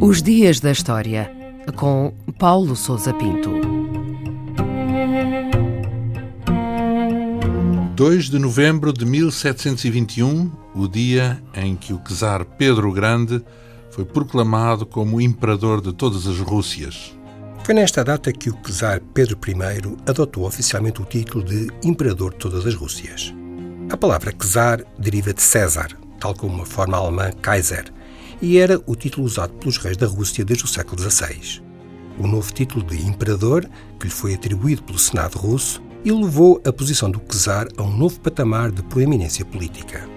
Os Dias da História, com Paulo Souza Pinto. 2 de novembro de 1721, o dia em que o czar Pedro o Grande foi proclamado como imperador de todas as Rússias. Foi nesta data que o czar Pedro I adotou oficialmente o título de Imperador de todas as Rússias. A palavra czar deriva de César, tal como a forma alemã Kaiser, e era o título usado pelos reis da Rússia desde o século XVI. O novo título de imperador, que lhe foi atribuído pelo Senado russo, elevou a posição do czar a um novo patamar de proeminência política.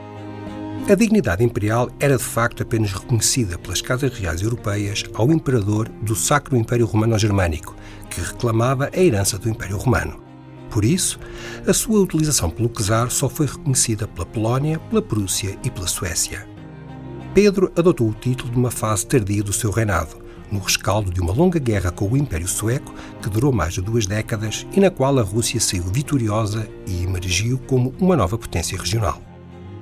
A dignidade imperial era de facto apenas reconhecida pelas casas reais europeias ao imperador do Sacro Império Romano-Germânico, que reclamava a herança do Império Romano. Por isso, a sua utilização pelo czar só foi reconhecida pela Polónia, pela Prússia e pela Suécia. Pedro adotou o título de uma fase tardia do seu reinado, no rescaldo de uma longa guerra com o Império Sueco que durou mais de duas décadas e na qual a Rússia saiu vitoriosa e emergiu como uma nova potência regional.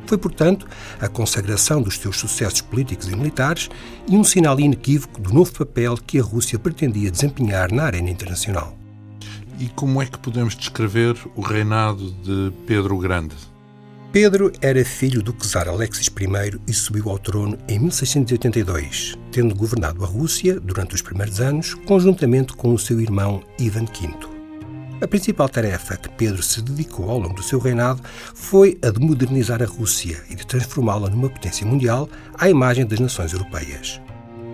Foi, portanto, a consagração dos seus sucessos políticos e militares e um sinal inequívoco do novo papel que a Rússia pretendia desempenhar na arena internacional. E como é que podemos descrever o reinado de Pedro o Grande? Pedro era filho do czar Alexis I e subiu ao trono em 1682, tendo governado a Rússia durante os primeiros anos, conjuntamente com o seu irmão Ivan V. A principal tarefa que Pedro se dedicou ao longo do seu reinado foi a de modernizar a Rússia e de transformá-la numa potência mundial à imagem das nações europeias.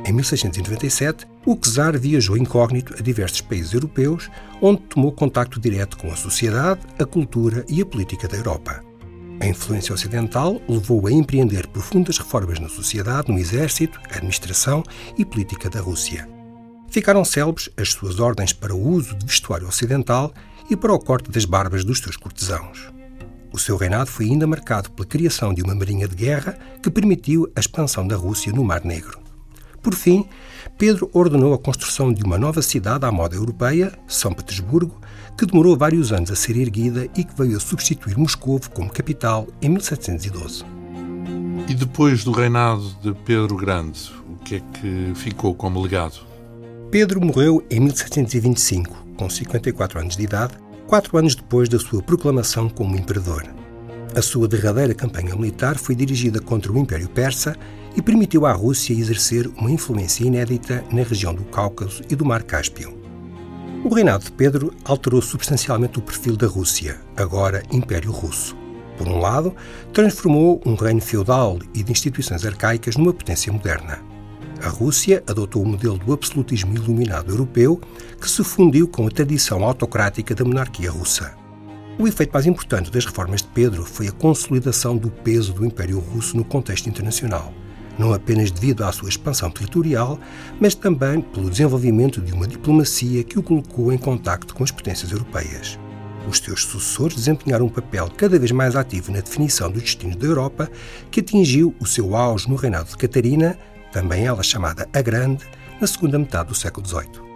Em 1697, o czar viajou incógnito a diversos países europeus, onde tomou contacto direto com a sociedade, a cultura e a política da Europa. A influência ocidental levou a empreender profundas reformas na sociedade, no exército, administração e política da Rússia. Ficaram célebres as suas ordens para o uso de vestuário ocidental e para o corte das barbas dos seus cortesãos. O seu reinado foi ainda marcado pela criação de uma marinha de guerra que permitiu a expansão da Rússia no Mar Negro. Por fim, Pedro ordenou a construção de uma nova cidade à moda europeia, São Petersburgo, que demorou vários anos a ser erguida e que veio a substituir Moscou como capital em 1712. E depois do reinado de Pedro Grande, o que é que ficou como legado? Pedro morreu em 1725, com 54 anos de idade, quatro anos depois da sua proclamação como imperador. A sua derradeira campanha militar foi dirigida contra o Império Persa e permitiu à Rússia exercer uma influência inédita na região do Cáucaso e do Mar Cáspio. O reinado de Pedro alterou substancialmente o perfil da Rússia, agora Império Russo. Por um lado, transformou um reino feudal e de instituições arcaicas numa potência moderna. A Rússia adotou o modelo do absolutismo iluminado europeu, que se fundiu com a tradição autocrática da monarquia russa. O efeito mais importante das reformas de Pedro foi a consolidação do peso do Império Russo no contexto internacional não apenas devido à sua expansão territorial, mas também pelo desenvolvimento de uma diplomacia que o colocou em contacto com as potências europeias. Os seus sucessores desempenharam um papel cada vez mais ativo na definição dos destinos da Europa, que atingiu o seu auge no reinado de Catarina, também ela chamada a Grande, na segunda metade do século XVIII.